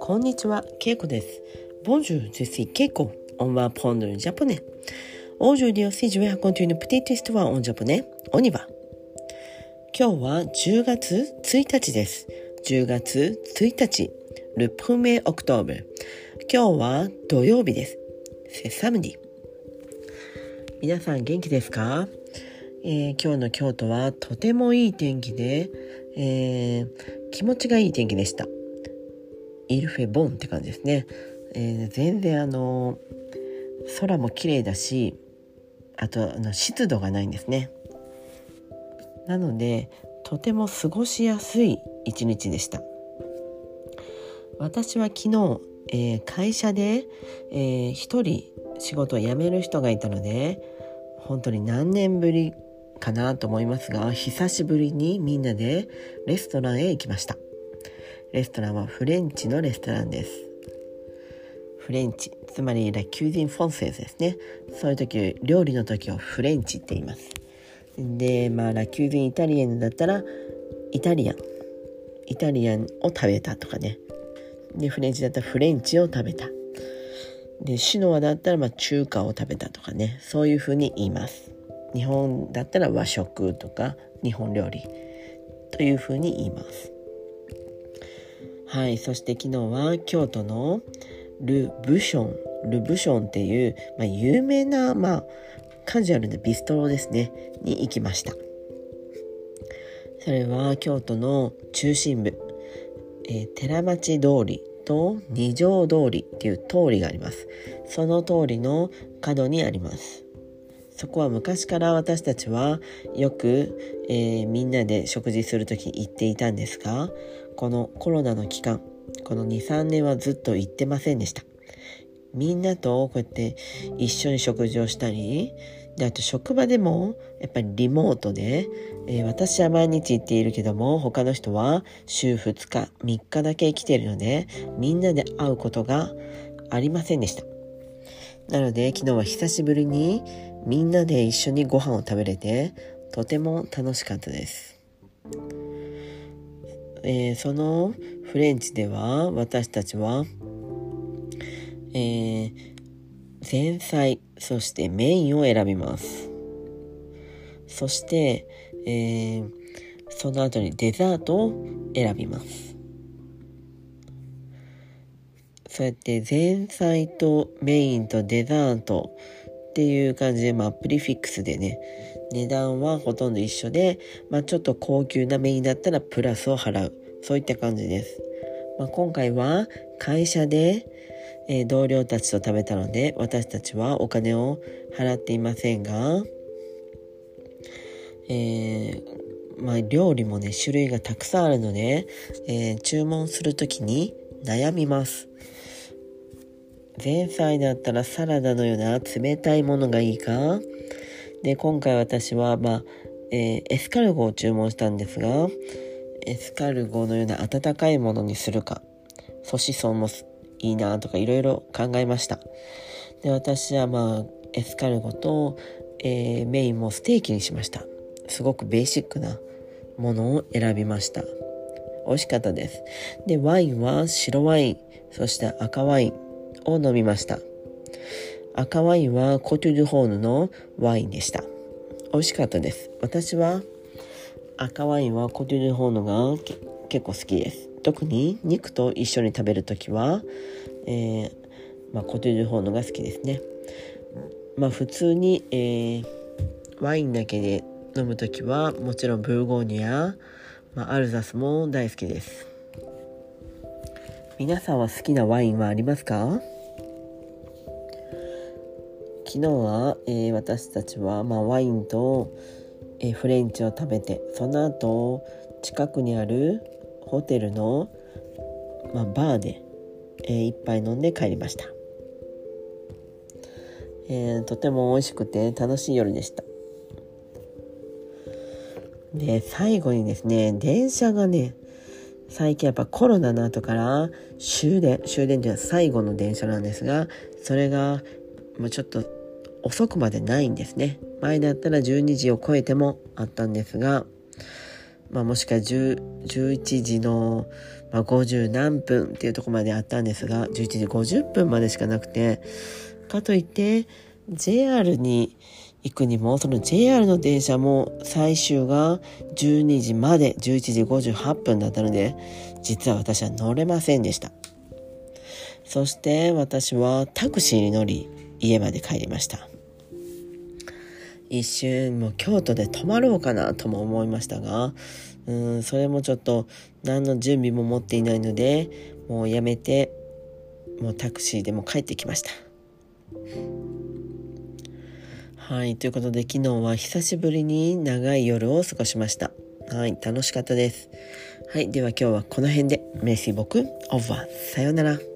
こんにちは、ケイコです。Bonjour, je suis Keiko. On va apprendre le japonais. Aujourd'hui aussi, je vais raconter une petite histoire en japonais. On y va. 今日は10月1日です。10月1日。Le 1er octobre. 今日は土曜日です。C'est samedi. 皆さん元気ですか、えー、今日の京都はとてもいい天気で、えー、気持ちがいい天気でした。イルフェボンって感じですね。えー、全然あの空も綺麗だしあとあの湿度がないんですね。なのでとても過ごしやすい一日でした。私は昨日、えー、会社で、えー、一人仕事を辞める人がいたので本当に何年ぶりかなと思いますが久しぶりにみんなでレストランへ行きましたレストランはフレンチのレストランです。フレンチ、つまり la cuisine française ですね。そういう時、料理の時をフレンチって言います。で、まあ、 la cuisine italienne だったら、イタリアン。イタリアンを食べたとかね。で、フレンチだったらフレンチを食べた。で、シノアだったら、まあ、中華を食べたとかね。そういうふうに言います。日本だったら和食とか日本料理というふうに言います。はい、そして昨日は京都のル・ブション、ル・ブションっていう、まあ、有名な、まあ、カジュアルなビストロですね、に行きました。それは京都の中心部、えー、寺町通りと二条通りっていう通りがあります。その通りの角にあります。そこは昔から私たちはよく、えー、みんなで食事する時行っていたんですがこのコロナの期間この23年はずっと行ってませんでした。みんなとこうやって一緒に食事をしたりであと職場でもやっぱりリモートで、えー、私は毎日行っているけども他の人は週2日3日だけ来ているのでみんなで会うことがありませんでした。なので昨日は久しぶりにみんなで一緒にご飯を食べれてとても楽しかったです。えー、そのフレンチでは私たちは、えー、前菜そしてメインを選びます。そして、えー、その後にデザートを選びます。そうやって前菜とメインとデザートっていう感じで、まあ、プリフィックスでね、値段はほとんど一緒で、まあ、ちょっと高級なメインだったらプラスを払う。そういった感じです。まあ、今回は会社で、えー、同僚たちと食べたので、私たちはお金を払っていませんが、えー、まあ、料理もね、種類がたくさんあるので、えー、注文するときに悩みます。前菜だったらサラダのような冷たいものがいいか？で、今回私は、まあ、えー、エスカルゴを注文したんですが、エスカルゴのような温かいものにするか、ソシソンもいいなとかいろいろ考えました。で、私はまあ、エスカルゴと、えー、メインもステーキにしました。すごくベーシックなものを選びました。美味しかったです。で、ワインは白ワイン、そして赤ワイン、を飲みました。赤ワインはコトゥルホーヌのワインでした。美味しかったです。私は赤ワインはコトゥルホーヌが結構好きです。特に肉と一緒に食べるときは、えー、まあ、コトゥルホーヌが好きですね。まあ普通に、えー、ワインだけで飲むときはもちろんブルゴーニュや、まあ、アルザスも大好きです。皆さんは好きなワインはありますか？昨日は、えー、私たちは、まあ、ワインと、えー、フレンチを食べてその後近くにあるホテルの、まあ、バーで、えー、一杯飲んで帰りました、えー、とても美味しくて楽しい夜でした。で最後にですね電車がね最近やっぱコロナの後から終電終電というのは最後の電車なんですがそれがもうちょっと遅くまでないんですね。前だったら12時を超えてもあったんですがまあ、もしくは11時の、ま、50何分っていうとこまであったんですが11時50分までしかなくてかといって JR に行くにもその JR の電車も最終が12時まで11時58分だったので実は私は乗れませんでした。そして私はタクシーに乗り家まで帰りました。一瞬もう京都で泊まろうかなとも思いましたがうんそれもちょっと何の準備も持っていないのでもうやめてもうタクシーでも帰ってきました。はいということで昨日は久しぶりに長い夜を過ごしました。はい楽しかったです。はいでは今日はこの辺で。メッシー僕オーバーさようなら。